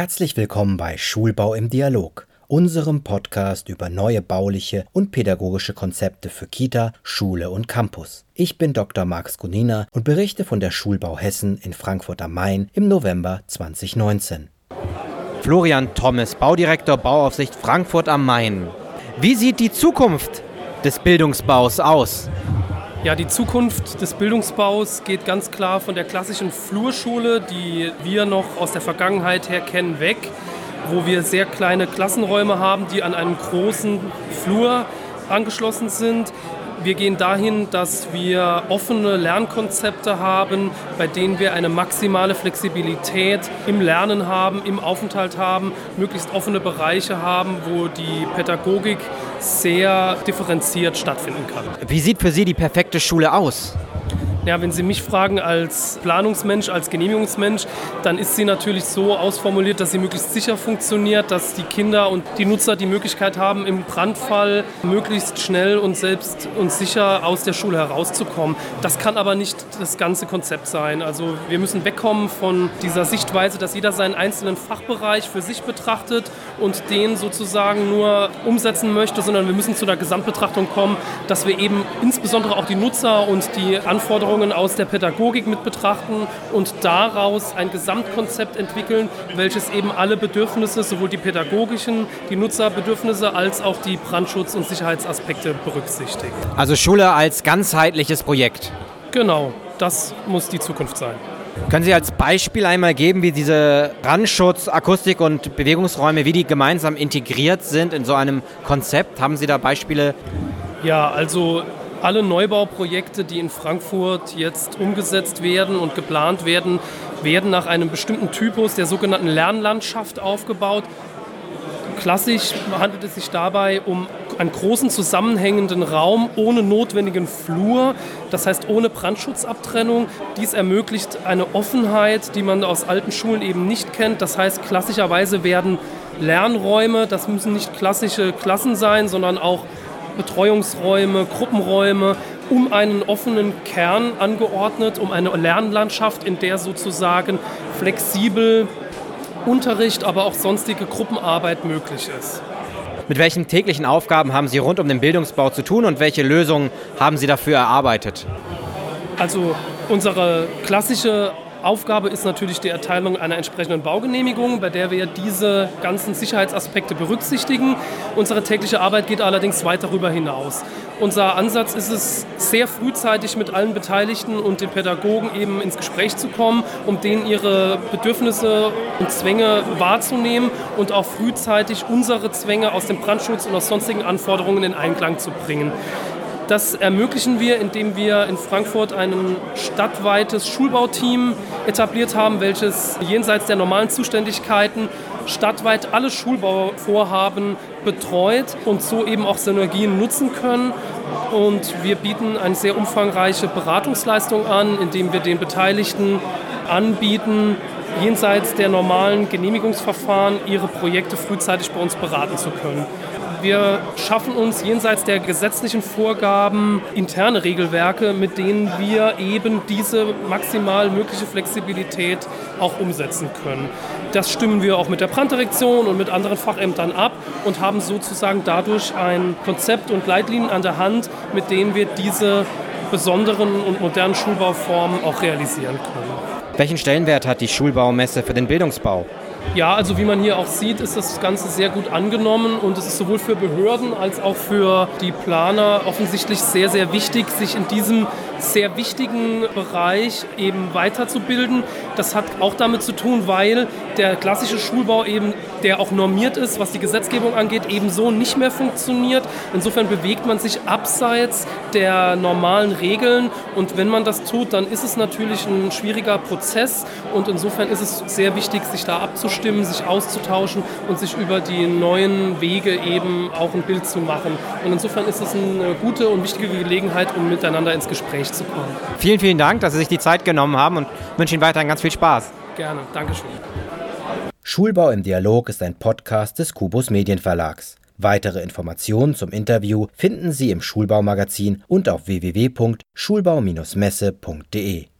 Herzlich willkommen bei Schulbau im Dialog, unserem Podcast über neue bauliche und pädagogische Konzepte für Kita, Schule und Campus. Ich bin Dr. Max Gunina und berichte von der Schulbau Hessen in Frankfurt am Main im November 2019. Florian Thomas, Baudirektor Bauaufsicht Frankfurt am Main. Wie sieht die Zukunft des Bildungsbaus aus? Ja, die Zukunft des Bildungsbaus geht ganz klar von der klassischen Flurschule, die wir noch aus der Vergangenheit her kennen, weg, wo wir sehr kleine Klassenräume haben, die an einem großen Flur angeschlossen sind. Wir gehen dahin, dass wir offene Lernkonzepte haben, bei denen wir eine maximale Flexibilität im Lernen haben, im Aufenthalt haben, möglichst offene Bereiche haben, wo die Pädagogik sehr differenziert stattfinden kann. Wie sieht für Sie die perfekte Schule aus? Ja, wenn Sie mich fragen als Planungsmensch, als Genehmigungsmensch, dann ist sie natürlich so ausformuliert, dass sie möglichst sicher funktioniert, dass die Kinder und die Nutzer die Möglichkeit haben, im Brandfall möglichst schnell und selbst und sicher aus der Schule herauszukommen. Das kann aber nicht das ganze Konzept sein. Also wir müssen wegkommen von dieser Sichtweise, dass jeder seinen einzelnen Fachbereich für sich betrachtet und den sozusagen nur umsetzen möchte, sondern wir müssen zu der Gesamtbetrachtung kommen, dass wir eben insbesondere auch die Nutzer und die Anforderungen Anforderungen aus der Pädagogik mit betrachten und daraus ein Gesamtkonzept entwickeln, welches eben alle Bedürfnisse, sowohl die pädagogischen, die Nutzerbedürfnisse als auch die Brandschutz- und Sicherheitsaspekte berücksichtigt. Also Schule als ganzheitliches Projekt. Genau, das muss die Zukunft sein. Können Sie als Beispiel einmal geben, wie diese Brandschutz, Akustik und Bewegungsräume, wie die gemeinsam integriert sind in so einem Konzept? Haben Sie da Beispiele? Ja, also alle Neubauprojekte, die in Frankfurt jetzt umgesetzt werden und geplant werden, werden nach einem bestimmten Typus der sogenannten Lernlandschaft aufgebaut. Klassisch handelt es sich dabei um einen großen zusammenhängenden Raum ohne notwendigen Flur, das heißt ohne Brandschutzabtrennung. Dies ermöglicht eine Offenheit, die man aus alten Schulen eben nicht kennt. Das heißt, klassischerweise werden Lernräume, das müssen nicht klassische Klassen sein, sondern auch Betreuungsräume, Gruppenräume um einen offenen Kern angeordnet, um eine Lernlandschaft, in der sozusagen flexibel Unterricht, aber auch sonstige Gruppenarbeit möglich ist. Mit welchen täglichen Aufgaben haben Sie rund um den Bildungsbau zu tun und welche Lösungen haben Sie dafür erarbeitet? Also unsere klassische Aufgabe ist natürlich die Erteilung einer entsprechenden Baugenehmigung, bei der wir diese ganzen Sicherheitsaspekte berücksichtigen. Unsere tägliche Arbeit geht allerdings weit darüber hinaus. Unser Ansatz ist es, sehr frühzeitig mit allen Beteiligten und den Pädagogen eben ins Gespräch zu kommen, um denen ihre Bedürfnisse und Zwänge wahrzunehmen und auch frühzeitig unsere Zwänge aus dem Brandschutz und aus sonstigen Anforderungen in Einklang zu bringen. Das ermöglichen wir, indem wir in Frankfurt ein stadtweites Schulbauteam etabliert haben, welches jenseits der normalen Zuständigkeiten stadtweit alle Schulbauvorhaben betreut und so eben auch Synergien nutzen können. Und wir bieten eine sehr umfangreiche Beratungsleistung an, indem wir den Beteiligten anbieten, jenseits der normalen Genehmigungsverfahren ihre Projekte frühzeitig bei uns beraten zu können. Wir schaffen uns jenseits der gesetzlichen Vorgaben interne Regelwerke, mit denen wir eben diese maximal mögliche Flexibilität auch umsetzen können. Das stimmen wir auch mit der Branddirektion und mit anderen Fachämtern ab und haben sozusagen dadurch ein Konzept und Leitlinien an der Hand, mit denen wir diese besonderen und modernen Schulbauformen auch realisieren können. Welchen Stellenwert hat die Schulbaumesse für den Bildungsbau? Ja, also wie man hier auch sieht, ist das Ganze sehr gut angenommen und es ist sowohl für Behörden als auch für die Planer offensichtlich sehr, sehr wichtig, sich in diesem sehr wichtigen Bereich eben weiterzubilden. Das hat auch damit zu tun, weil der klassische Schulbau eben, der auch normiert ist, was die Gesetzgebung angeht, ebenso nicht mehr funktioniert. Insofern bewegt man sich abseits der normalen Regeln und wenn man das tut, dann ist es natürlich ein schwieriger Prozess und insofern ist es sehr wichtig, sich da abzustimmen, sich auszutauschen und sich über die neuen Wege eben auch ein Bild zu machen. Und insofern ist es eine gute und wichtige Gelegenheit, um miteinander ins Gespräch zu kommen. Vielen, vielen Dank, dass Sie sich die Zeit genommen haben und wünsche Ihnen weiterhin ganz viel Spaß. Gerne, Dankeschön. Schulbau im Dialog ist ein Podcast des Kubus Medienverlags. Weitere Informationen zum Interview finden Sie im Schulbaumagazin und auf www.schulbau-messe.de.